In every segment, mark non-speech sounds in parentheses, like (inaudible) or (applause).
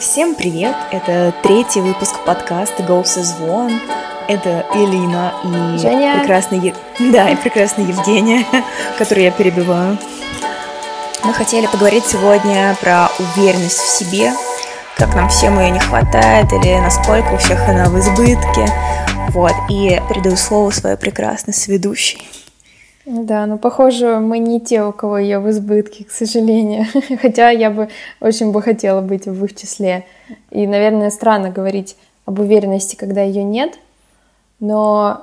Всем привет! Это третий выпуск подкаста из One. Это Элина и Женя. прекрасная, Е- (laughs) да, и прекрасная Евгения, (laughs) которую я перебиваю. Мы хотели поговорить сегодня про уверенность в себе, как нам всем ее не хватает или насколько у всех она в избытке. Вот, и передаю слово своей прекрасной сведущей. Да, но похоже, мы не те, у кого ее в избытке, к сожалению. (laughs) Хотя я бы очень бы хотела быть в их числе. И, наверное, странно говорить об уверенности, когда ее нет. Но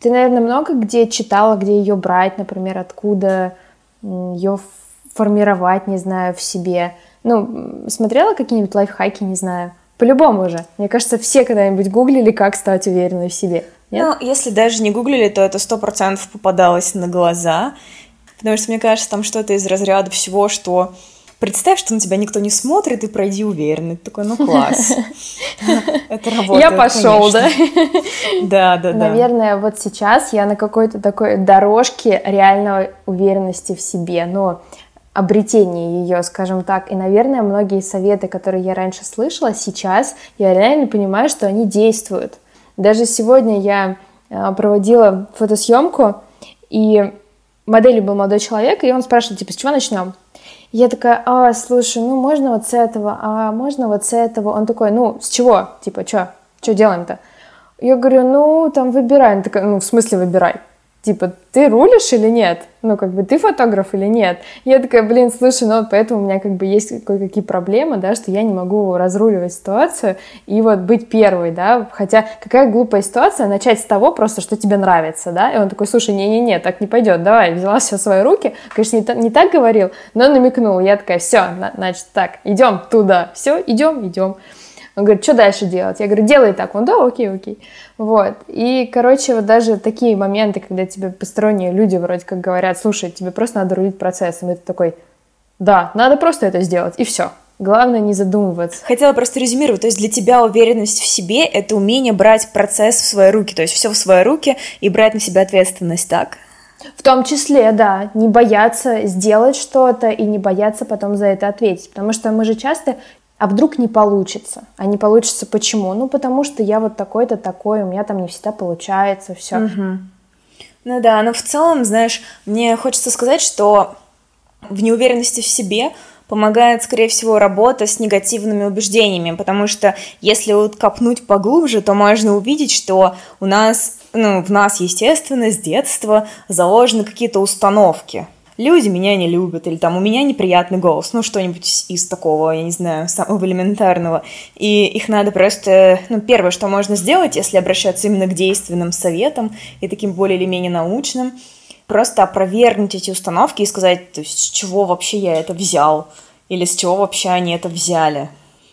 ты, наверное, много где читала, где ее брать, например, откуда ее формировать, не знаю, в себе. Ну, смотрела какие-нибудь лайфхаки, не знаю. По-любому же. Мне кажется, все когда-нибудь гуглили, как стать уверенной в себе. Нет? Ну, если даже не гуглили, то это сто процентов попадалось на глаза, потому что, мне кажется, там что-то из разряда всего, что представь, что на тебя никто не смотрит, и пройди уверенно. Ты такой, ну класс. (laughs) Это работает, Я пошел, да? Да, да, да. Наверное, вот сейчас я на какой-то такой дорожке реальной уверенности в себе, но обретение ее, скажем так. И, наверное, многие советы, которые я раньше слышала, сейчас я реально понимаю, что они действуют. Даже сегодня я э, проводила фотосъемку, и моделью был молодой человек, и он спрашивал, типа, с чего начнем? Я такая, а, слушай, ну можно вот с этого, а можно вот с этого. Он такой, ну, с чего? Типа, что? Что делаем-то? Я говорю, ну, там выбирай. Он такой, ну, в смысле выбирай? Типа, ты рулишь или нет? Ну, как бы, ты фотограф или нет? Я такая, блин, слушай, ну, вот поэтому у меня, как бы, есть кое-какие проблемы, да, что я не могу разруливать ситуацию и вот быть первой, да, хотя какая глупая ситуация начать с того просто, что тебе нравится, да, и он такой, слушай, не-не-не, так не пойдет, давай, взяла все в свои руки, конечно, не, не так говорил, но намекнул, я такая, все, значит, так, идем туда, все, идем, идем. Он говорит, что дальше делать? Я говорю, делай так. Он, да, окей, окей. Вот. И, короче, вот даже такие моменты, когда тебе посторонние люди вроде как говорят, слушай, тебе просто надо рулить процессом. И ты такой, да, надо просто это сделать, и все. Главное не задумываться. Хотела просто резюмировать. То есть для тебя уверенность в себе — это умение брать процесс в свои руки. То есть все в свои руки и брать на себя ответственность, так? В том числе, да, не бояться сделать что-то и не бояться потом за это ответить. Потому что мы же часто а вдруг не получится? А не получится почему? Ну, потому что я вот такой-то такой, у меня там не всегда получается, все. Угу. Ну да, но в целом, знаешь, мне хочется сказать, что в неуверенности в себе помогает, скорее всего, работа с негативными убеждениями, потому что если вот копнуть поглубже, то можно увидеть, что у нас, ну, в нас, естественно, с детства заложены какие-то установки, люди меня не любят, или там у меня неприятный голос, ну что-нибудь из такого, я не знаю, самого элементарного. И их надо просто, ну первое, что можно сделать, если обращаться именно к действенным советам и таким более или менее научным, просто опровергнуть эти установки и сказать, то есть с чего вообще я это взял, или с чего вообще они это взяли.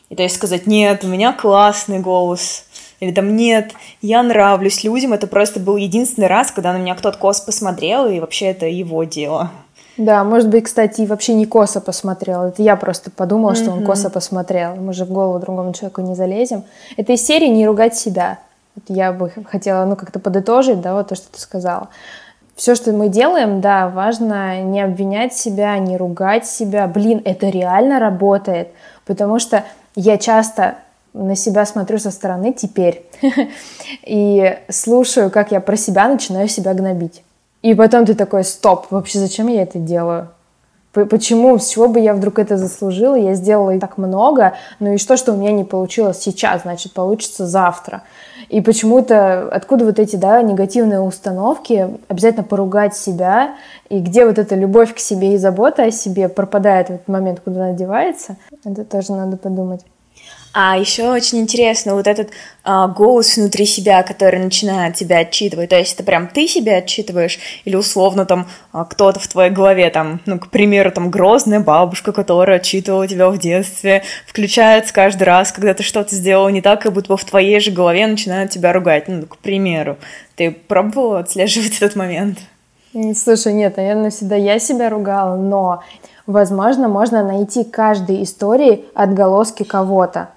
И то есть сказать, нет, у меня классный голос, или там нет, я нравлюсь людям, это просто был единственный раз, когда на меня кто-то кос посмотрел, и вообще это его дело. Да, может быть, кстати, вообще не косо посмотрел. Это я просто подумала, mm-hmm. что он косо посмотрел. Мы же в голову другому человеку не залезем. Это из серии «Не ругать себя». Вот я бы хотела, ну, как-то подытожить, да, вот то, что ты сказала. Все, что мы делаем, да, важно не обвинять себя, не ругать себя. Блин, это реально работает. Потому что я часто на себя смотрю со стороны теперь (laughs) и слушаю, как я про себя начинаю себя гнобить. И потом ты такой, стоп, вообще зачем я это делаю? Почему, с чего бы я вдруг это заслужила? Я сделала так много, ну и что, что у меня не получилось сейчас, значит, получится завтра. И почему-то, откуда вот эти, да, негативные установки, обязательно поругать себя, и где вот эта любовь к себе и забота о себе пропадает в этот момент, куда она девается, это тоже надо подумать. А еще очень интересно вот этот а, голос внутри себя, который начинает тебя отчитывать. То есть это прям ты себя отчитываешь, или условно там а, кто-то в твоей голове, там, ну, к примеру, там грозная бабушка, которая отчитывала тебя в детстве, включается каждый раз, когда ты что-то сделал не так, как будто в твоей же голове начинают тебя ругать. Ну, к примеру. Ты пробовала отслеживать этот момент? Слушай, нет, наверное, всегда я себя ругала, но, возможно, можно найти каждой истории отголоски кого-то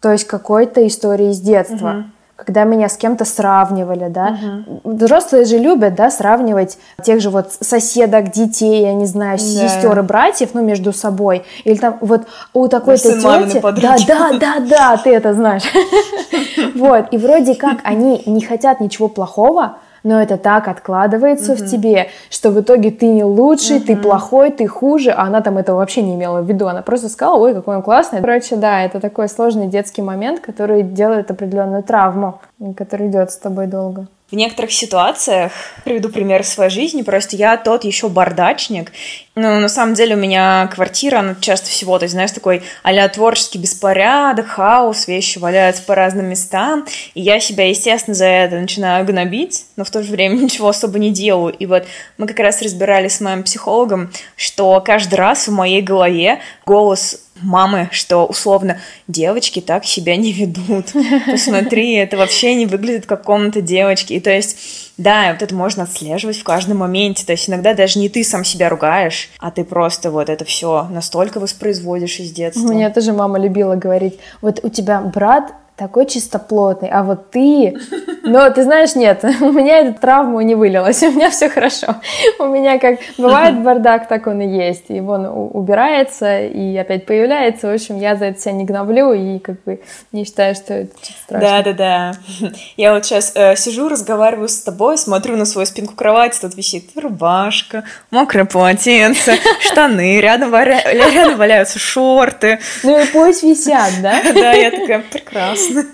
то есть какой-то истории из детства. Угу. когда меня с кем-то сравнивали, да. Угу. Взрослые же любят, да, сравнивать тех же вот соседок, детей, я не знаю, да. сестер и братьев, ну, между собой. Или там вот у такой-то тети... Да, да, да, да, ты это знаешь. (laughs) Вот, и вроде как они не хотят ничего плохого, но это так откладывается mm-hmm. в тебе, что в итоге ты не лучший, mm-hmm. ты плохой, ты хуже, а она там этого вообще не имела в виду, она просто сказала, ой, какой он классный. Короче, да, это такой сложный детский момент, который делает определенную травму, который идет с тобой долго. В некоторых ситуациях, приведу пример своей жизни, просто я тот еще бардачник. Ну, на самом деле у меня квартира, она часто всего, то есть, знаешь, такой а творческий беспорядок, хаос, вещи валяются по разным местам, и я себя, естественно, за это начинаю гнобить, но в то же время (laughs) ничего особо не делаю. И вот мы как раз разбирались с моим психологом, что каждый раз в моей голове голос мамы, что условно девочки так себя не ведут. (laughs) Посмотри, это вообще не выглядит как комната девочки. И то есть, да, вот это можно отслеживать в каждом моменте. То есть иногда даже не ты сам себя ругаешь, а ты просто вот это все настолько воспроизводишь из детства. У меня тоже мама любила говорить, вот у тебя брат такой чистоплотный, а вот ты... Но ты знаешь, нет, (laughs) у меня эта травма не вылилась, (laughs) у меня все хорошо. У меня как бывает бардак, так он и есть. И он убирается и опять появляется. В общем, я за это себя не гноблю и как бы не считаю, что это страшно. Да-да-да. (laughs) Я вот сейчас э, сижу, разговариваю с тобой, смотрю на свою спинку кровати, тут висит рубашка, мокрое полотенце, штаны, рядом, варя... рядом валяются шорты. Ну и пусть висят, да? Да, я такая, прекрасно.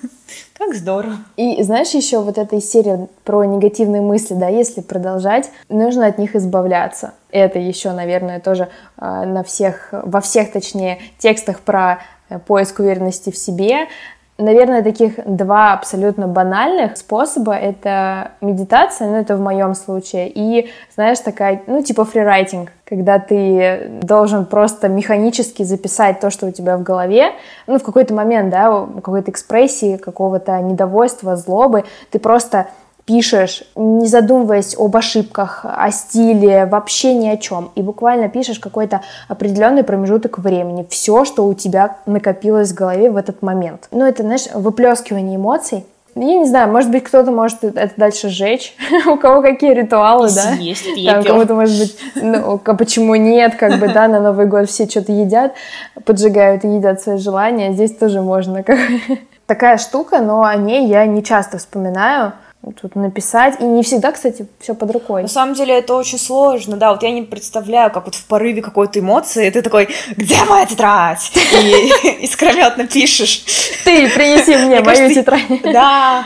Как здорово. И знаешь, еще вот эта серия про негативные мысли, да, если продолжать, нужно от них избавляться. Это еще, наверное, тоже э, на всех, во всех, точнее, текстах про э, поиск уверенности в себе Наверное, таких два абсолютно банальных способа — это медитация, ну, это в моем случае, и, знаешь, такая, ну, типа фрирайтинг, когда ты должен просто механически записать то, что у тебя в голове, ну, в какой-то момент, да, какой-то экспрессии, какого-то недовольства, злобы, ты просто пишешь, не задумываясь об ошибках, о стиле, вообще ни о чем. И буквально пишешь какой-то определенный промежуток времени. Все, что у тебя накопилось в голове в этот момент. Ну, это, знаешь, выплескивание эмоций. Я не знаю, может быть, кто-то может это дальше сжечь. (laughs) у кого какие ритуалы, да? Есть пепел. у кого-то, может быть, ну, а почему нет, как бы, да, на Новый год все что-то едят, поджигают и едят свои желания. Здесь тоже можно. Как... (laughs) Такая штука, но о ней я не часто вспоминаю тут написать. И не всегда, кстати, все под рукой. На самом деле это очень сложно, да. Вот я не представляю, как вот в порыве какой-то эмоции ты такой, где моя тетрадь? И (laughs) искрометно пишешь. Ты принеси мне (laughs) мою тетрадь. (laughs) Да.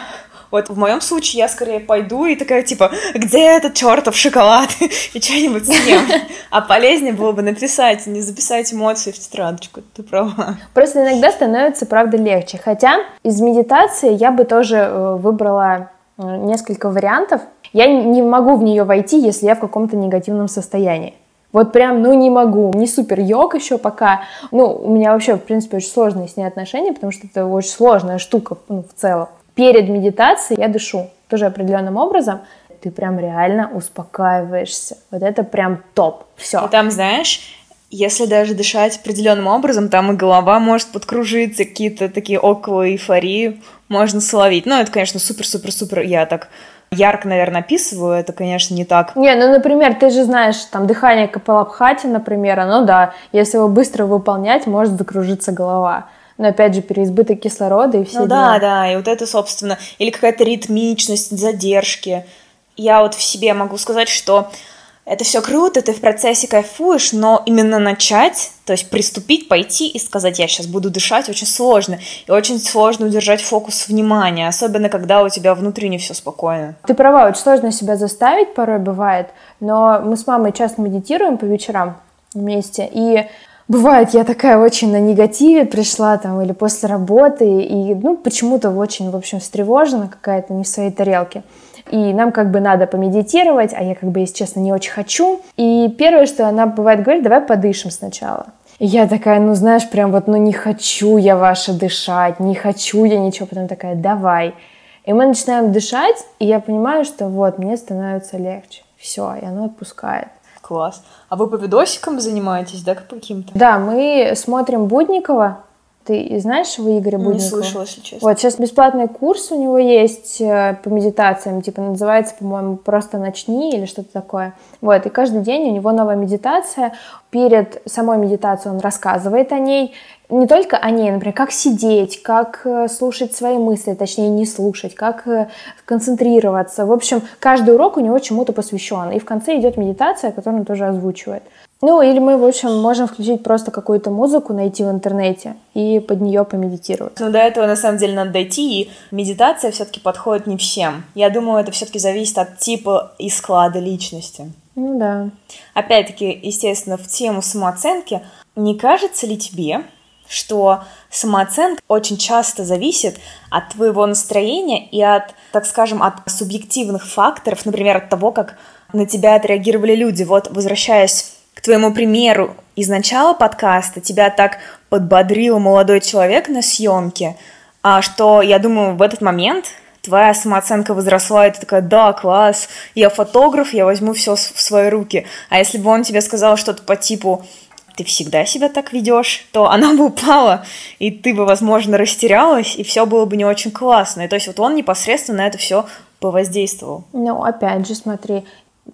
Вот в моем случае я скорее пойду и такая, типа, где этот чертов шоколад? и что-нибудь съем. А полезнее было бы написать, не записать эмоции в тетрадочку. Ты права. Просто иногда становится, правда, легче. Хотя из медитации я бы тоже э, выбрала несколько вариантов. Я не могу в нее войти, если я в каком-то негативном состоянии. Вот прям, ну не могу. Не супер йог еще пока. Ну, у меня вообще, в принципе, очень сложные с ней отношения, потому что это очень сложная штука ну, в целом. Перед медитацией я дышу тоже определенным образом. Ты прям реально успокаиваешься. Вот это прям топ. Все. И там, знаешь, если даже дышать определенным образом, там и голова может подкружиться, какие-то такие около эйфории можно словить. Ну, это, конечно, супер-супер-супер, я так ярко, наверное, описываю, это, конечно, не так. Не, ну, например, ты же знаешь, там, дыхание Капалабхати, например, ну да, если его быстро выполнять, может закружиться голова. Но опять же, переизбыток кислорода и все Ну дела. да, да, и вот это, собственно, или какая-то ритмичность, задержки. Я вот в себе могу сказать, что это все круто, ты в процессе кайфуешь, но именно начать, то есть приступить, пойти и сказать, я сейчас буду дышать, очень сложно. И очень сложно удержать фокус внимания, особенно когда у тебя внутренне все спокойно. Ты права, очень сложно себя заставить, порой бывает, но мы с мамой часто медитируем по вечерам вместе, и Бывает, я такая очень на негативе пришла там или после работы, и ну почему-то очень, в общем, встревожена какая-то не в своей тарелке и нам как бы надо помедитировать, а я как бы, если честно, не очень хочу. И первое, что она бывает говорит, давай подышим сначала. И я такая, ну знаешь, прям вот, ну не хочу я ваше дышать, не хочу я ничего, потом такая, давай. И мы начинаем дышать, и я понимаю, что вот, мне становится легче. Все, и оно отпускает. Класс. А вы по видосикам занимаетесь, да, каким-то? Да, мы смотрим Будникова, Ты знаешь его Игоря Будникова? Не слышала, если честно. Вот, сейчас бесплатный курс у него есть э, по медитациям, типа называется, по-моему, «Просто начни» или что-то такое. Вот, и каждый день у него новая медитация. Перед самой медитацией он рассказывает о ней, не только о ней, например, как сидеть, как э, слушать свои мысли, точнее не слушать, как э, концентрироваться. В общем, каждый урок у него чему-то посвящен. И в конце идет медитация, которую он тоже озвучивает. Ну, или мы, в общем, можем включить просто какую-то музыку, найти в интернете и под нее помедитировать. Ну, до этого, на самом деле, надо дойти, и медитация все-таки подходит не всем. Я думаю, это все-таки зависит от типа и склада личности. Ну, да. Опять-таки, естественно, в тему самооценки, не кажется ли тебе, что самооценка очень часто зависит от твоего настроения и от, так скажем, от субъективных факторов, например, от того, как на тебя отреагировали люди. Вот, возвращаясь к твоему примеру, из начала подкаста тебя так подбодрил молодой человек на съемке, а что, я думаю, в этот момент твоя самооценка возросла, и ты такая, да, класс, я фотограф, я возьму все в свои руки. А если бы он тебе сказал что-то по типу, ты всегда себя так ведешь, то она бы упала, и ты бы, возможно, растерялась, и все было бы не очень классно. И то есть вот он непосредственно на это все повоздействовал. Ну, опять же, смотри,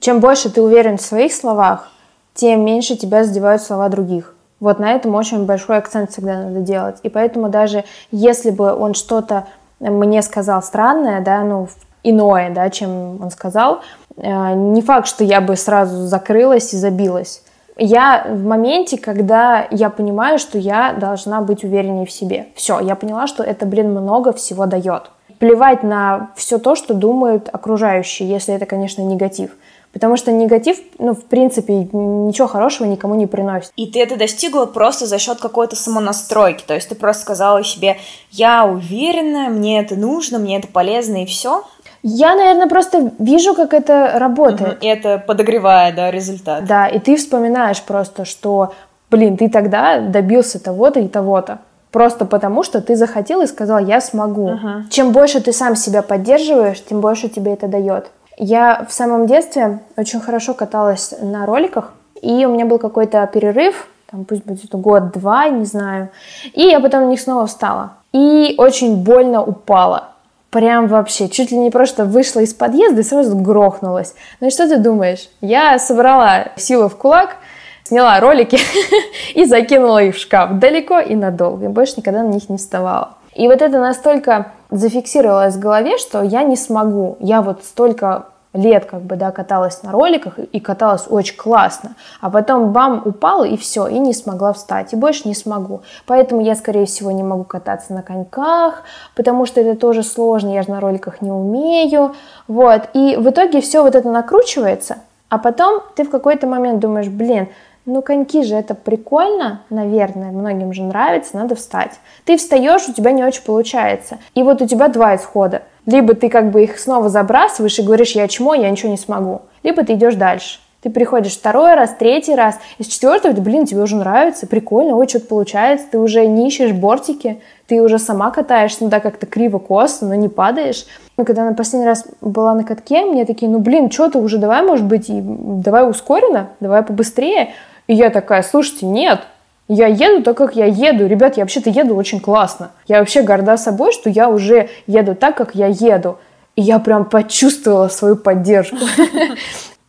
чем больше ты уверен в своих словах, тем меньше тебя задевают слова других. Вот на этом очень большой акцент всегда надо делать. И поэтому даже если бы он что-то мне сказал странное, да, ну, иное, да, чем он сказал, э, не факт, что я бы сразу закрылась и забилась. Я в моменте, когда я понимаю, что я должна быть увереннее в себе. Все, я поняла, что это, блин, много всего дает. Плевать на все то, что думают окружающие, если это, конечно, негатив. Потому что негатив, ну, в принципе, ничего хорошего никому не приносит. И ты это достигла просто за счет какой-то самонастройки. То есть ты просто сказала себе, я уверена, мне это нужно, мне это полезно и все. Я, наверное, просто вижу, как это работает. Угу. И это подогревает, да, результат. Да, и ты вспоминаешь просто, что, блин, ты тогда добился того-то и того-то. Просто потому, что ты захотел и сказал, я смогу. Угу. Чем больше ты сам себя поддерживаешь, тем больше тебе это дает. Я в самом детстве очень хорошо каталась на роликах, и у меня был какой-то перерыв, там пусть будет год-два, не знаю, и я потом на них снова встала. И очень больно упала. Прям вообще, чуть ли не просто вышла из подъезда и сразу грохнулась. Ну и что ты думаешь? Я собрала силу в кулак, сняла ролики (laughs) и закинула их в шкаф далеко и надолго. И больше никогда на них не вставала. И вот это настолько зафиксировалось в голове, что я не смогу. Я вот столько лет как бы, да, каталась на роликах и каталась очень классно, а потом бам, упала и все, и не смогла встать, и больше не смогу. Поэтому я, скорее всего, не могу кататься на коньках, потому что это тоже сложно, я же на роликах не умею, вот. И в итоге все вот это накручивается, а потом ты в какой-то момент думаешь, блин, ну, коньки же это прикольно, наверное, многим же нравится, надо встать. Ты встаешь, у тебя не очень получается. И вот у тебя два исхода. Либо ты как бы их снова забрасываешь и говоришь, я чмо, я ничего не смогу. Либо ты идешь дальше. Ты приходишь второй раз, третий раз, из четвертого, блин, тебе уже нравится, прикольно, ой, что-то получается, ты уже не ищешь бортики, ты уже сама катаешься, ну да, как-то криво-косо, но не падаешь. Ну, когда на последний раз была на катке, мне такие, ну, блин, что ты уже, давай, может быть, и давай ускоренно, давай побыстрее. И я такая, слушайте, нет, я еду так, как я еду. Ребят, я вообще-то еду очень классно. Я вообще горда собой, что я уже еду так, как я еду. И я прям почувствовала свою поддержку.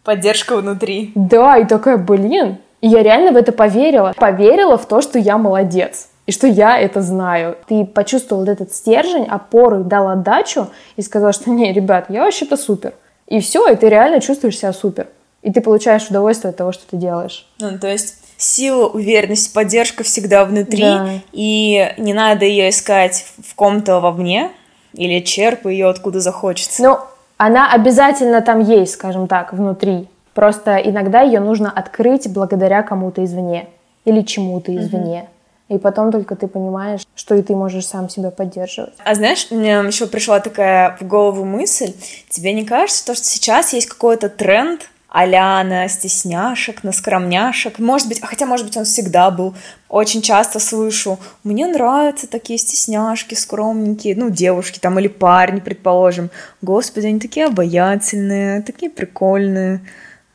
Поддержка внутри. Да, и такая, блин. И я реально в это поверила. Поверила в то, что я молодец. И что я это знаю. Ты почувствовал этот стержень, опору, дал отдачу и сказал, что не, ребят, я вообще-то супер. И все, и ты реально чувствуешь себя супер и ты получаешь удовольствие от того, что ты делаешь. Ну, то есть сила, уверенность, поддержка всегда внутри, да. и не надо ее искать в ком-то вовне, или черпай ее откуда захочется. Ну, она обязательно там есть, скажем так, внутри. Просто иногда ее нужно открыть благодаря кому-то извне или чему-то извне. И потом только ты понимаешь, что и ты можешь сам себя поддерживать. А знаешь, мне еще пришла такая в голову мысль. Тебе не кажется, то, что сейчас есть какой-то тренд а на стесняшек, на скромняшек. Может быть, хотя, может быть, он всегда был. Очень часто слышу, мне нравятся такие стесняшки, скромненькие, ну, девушки там или парни, предположим. Господи, они такие обаятельные, такие прикольные.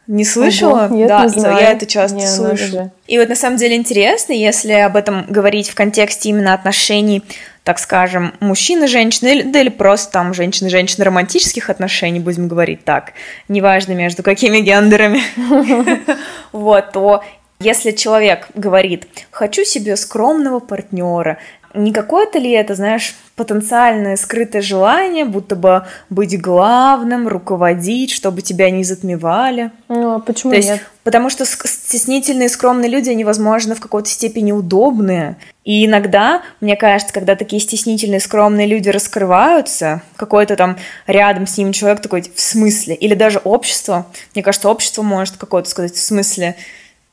Не слышала? Ого, нет, да, не знаю. я это часто Не, слышу. надо же. И вот на самом деле интересно, если об этом говорить в контексте именно отношений, так скажем, мужчины, женщины, да или просто там женщины, женщины романтических отношений, будем говорить так, неважно между какими гендерами, (laughs) вот, то если человек говорит, хочу себе скромного партнера, не какое-то ли это, знаешь, потенциальное скрытое желание, будто бы быть главным, руководить, чтобы тебя не затмевали. Ну, а почему То есть, нет? потому что стеснительные, скромные люди, они, возможно, в какой-то степени удобные. И иногда, мне кажется, когда такие стеснительные, скромные люди раскрываются, какой-то там рядом с ним человек такой, в смысле? Или даже общество, мне кажется, общество может какое-то сказать, в смысле,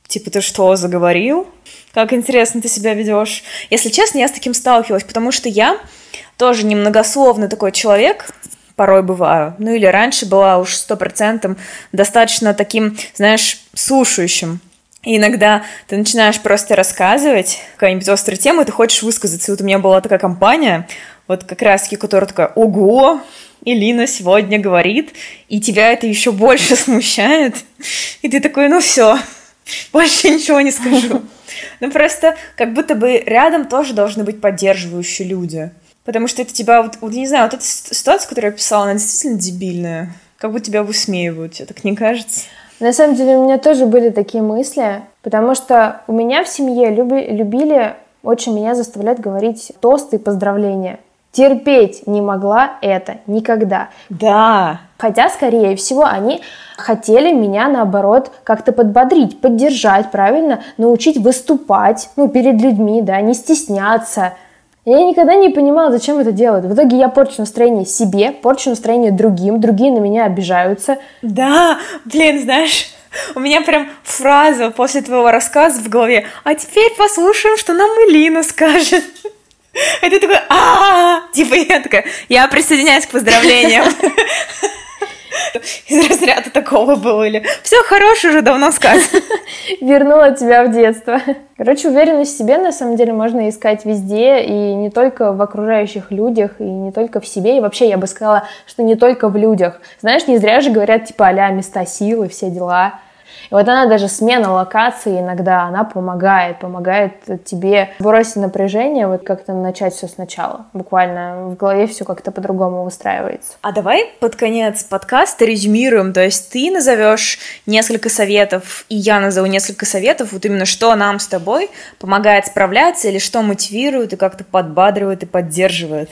типа, ты что, заговорил? Как интересно ты себя ведешь. Если честно, я с таким сталкивалась, потому что я тоже немногословный такой человек, порой бываю. Ну или раньше была уж сто процентом достаточно таким, знаешь, слушающим. И иногда ты начинаешь просто рассказывать какую-нибудь острую тему, и ты хочешь высказаться. И вот у меня была такая компания, вот как раз-таки, которая такая, ого, Илина сегодня говорит, и тебя это еще больше (laughs) смущает. И ты такой, ну все, больше ничего не скажу. (laughs) Ну просто как будто бы рядом тоже должны быть поддерживающие люди. Потому что это тебя, вот, вот не знаю, вот эта ситуация, которую я писала, она действительно дебильная. Как будто тебя высмеивают, тебе так не кажется? На самом деле у меня тоже были такие мысли, потому что у меня в семье люби- любили очень меня заставлять говорить тосты и поздравления. Терпеть не могла это никогда. Да, Хотя, скорее всего, они хотели меня, наоборот, как-то подбодрить, поддержать, правильно, научить выступать, ну, перед людьми, да, не стесняться. Я никогда не понимала, зачем это делают. В итоге я порчу настроение себе, порчу настроение другим, другие на меня обижаются. да, блин, знаешь, у меня прям фраза после твоего рассказа в голове. А теперь послушаем, что нам Элина скажет. Ты такой, а Типа я такая, я присоединяюсь к поздравлениям. Из разряда такого было или все хорошее уже давно сказано. Вернула тебя в детство. Короче, уверенность в себе на самом деле можно искать везде, и не только в окружающих людях, и не только в себе, и вообще я бы сказала, что не только в людях. Знаешь, не зря же говорят, типа, а места силы, все дела. И вот она даже смена локации иногда, она помогает, помогает тебе бросить напряжение, вот как-то начать все сначала. Буквально в голове все как-то по-другому выстраивается. А давай под конец подкаста резюмируем, то есть ты назовешь несколько советов, и я назову несколько советов, вот именно что нам с тобой помогает справляться, или что мотивирует и как-то подбадривает и поддерживает.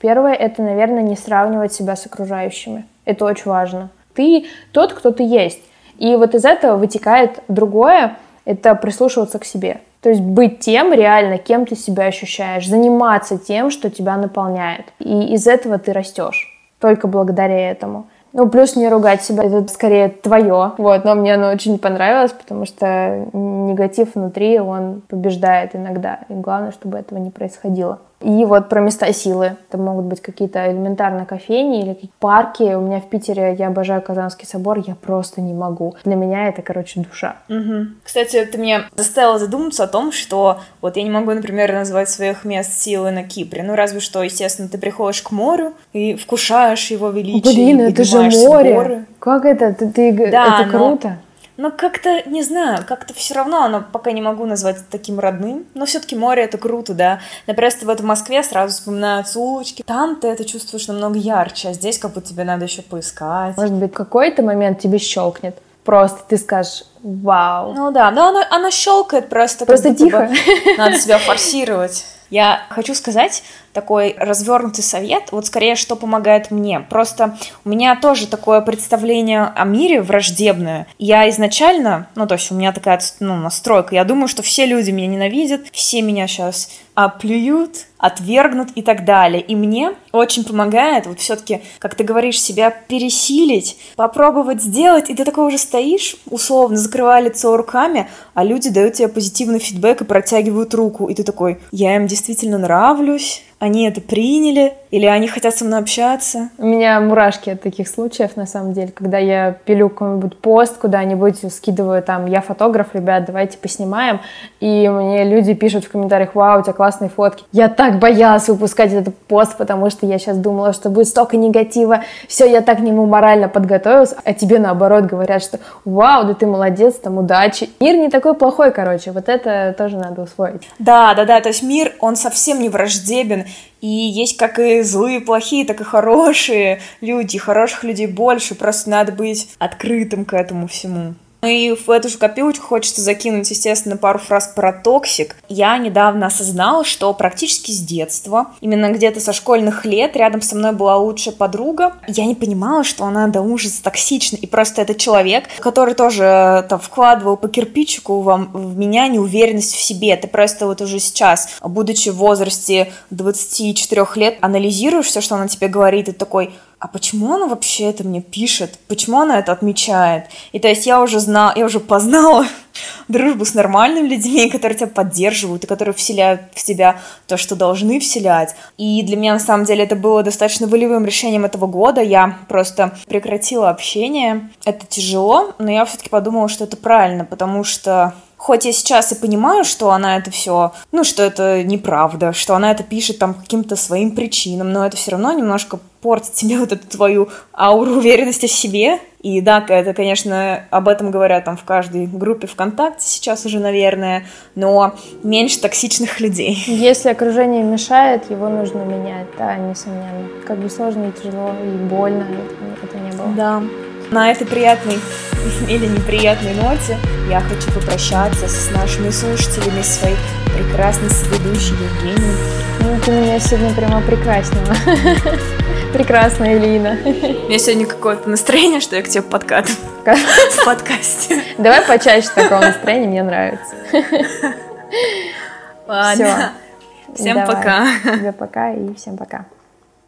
Первое — это, наверное, не сравнивать себя с окружающими. Это очень важно. Ты тот, кто ты есть. И вот из этого вытекает другое — это прислушиваться к себе. То есть быть тем реально, кем ты себя ощущаешь, заниматься тем, что тебя наполняет. И из этого ты растешь. Только благодаря этому. Ну, плюс не ругать себя, это скорее твое. Вот, но мне оно очень понравилось, потому что негатив внутри, он побеждает иногда. И главное, чтобы этого не происходило. И вот про места силы. Это могут быть какие-то элементарно кофейни или какие-то парки. У меня в Питере, я обожаю Казанский собор, я просто не могу. Для меня это, короче, душа. Мгм. Кстати, ты меня заставила задуматься о том, что вот я не могу, например, назвать своих мест силы на Кипре. Ну, разве что, естественно, ты приходишь к морю и вкушаешь его величие. Блин, это же море. горы. Как это? Ты, ты- Да, это но- круто. Но как-то, не знаю, как-то все равно оно пока не могу назвать таким родным. Но все-таки море это круто, да. Например, если вот в Москве сразу вспоминаются улочки. Там ты это чувствуешь намного ярче, а здесь как будто тебе надо еще поискать. Может быть, какой-то момент тебе щелкнет. Просто ты скажешь, вау. Ну да, но оно, оно щелкает просто. Просто тихо. бы Надо себя форсировать. Я хочу сказать такой развернутый совет, вот скорее, что помогает мне. Просто у меня тоже такое представление о мире враждебное. Я изначально, ну то есть у меня такая ну, настройка, я думаю, что все люди меня ненавидят, все меня сейчас оплюют, отвергнут и так далее. И мне очень помогает вот все-таки, как ты говоришь, себя пересилить, попробовать сделать, и ты такой уже стоишь, условно, закрывая лицо руками, а люди дают тебе позитивный фидбэк и протягивают руку, и ты такой, я им действительно нравлюсь, они это приняли, или они хотят со мной общаться. У меня мурашки от таких случаев, на самом деле, когда я пилю какой-нибудь пост куда-нибудь, скидываю там, я фотограф, ребят, давайте поснимаем, и мне люди пишут в комментариях, вау, у тебя классные фотки. Я так боялась выпускать этот пост, потому что я сейчас думала, что будет столько негатива, все, я так к нему морально подготовилась, а тебе наоборот говорят, что вау, да ты молодец, там, удачи. Мир не такой плохой, короче, вот это тоже надо усвоить. Да, да, да, то есть мир, он совсем не враждебен, и есть как и злые, плохие, так и хорошие люди. Хороших людей больше, просто надо быть открытым к этому всему. Ну и в эту же копилочку хочется закинуть, естественно, пару фраз про токсик. Я недавно осознала, что практически с детства, именно где-то со школьных лет, рядом со мной была лучшая подруга. Я не понимала, что она до ужаса токсична. И просто это человек, который тоже там вкладывал по кирпичику вам, в меня неуверенность в себе. Ты просто вот уже сейчас, будучи в возрасте 24 лет, анализируешь все, что она тебе говорит, и такой, а почему она вообще это мне пишет? Почему она это отмечает? И то есть я уже знала, я уже познала (laughs) дружбу с нормальными людьми, которые тебя поддерживают и которые вселяют в тебя то, что должны вселять. И для меня, на самом деле, это было достаточно волевым решением этого года. Я просто прекратила общение. Это тяжело, но я все-таки подумала, что это правильно, потому что Хоть я сейчас и понимаю, что она это все, ну, что это неправда, что она это пишет там каким-то своим причинам, но это все равно немножко портит тебе вот эту твою ауру уверенности в себе. И да, это, конечно, об этом говорят там в каждой группе ВКонтакте сейчас уже, наверное, но меньше токсичных людей. Если окружение мешает, его нужно менять, да, несомненно. Как бы сложно и тяжело, и больно это, не было. Да. На этой приятной (laughs) или неприятной ноте я хочу попрощаться с нашими слушателями, своей прекрасной соведущей Евгенией. Ну, ты меня сегодня прямо прекраснела. Прекрасная (laughs) Элина. У меня сегодня какое-то настроение, что я к тебе подкатываю (laughs) в подкасте. Давай почаще такого настроения, мне нравится. Ладно. Всем пока. Тебе пока и всем пока.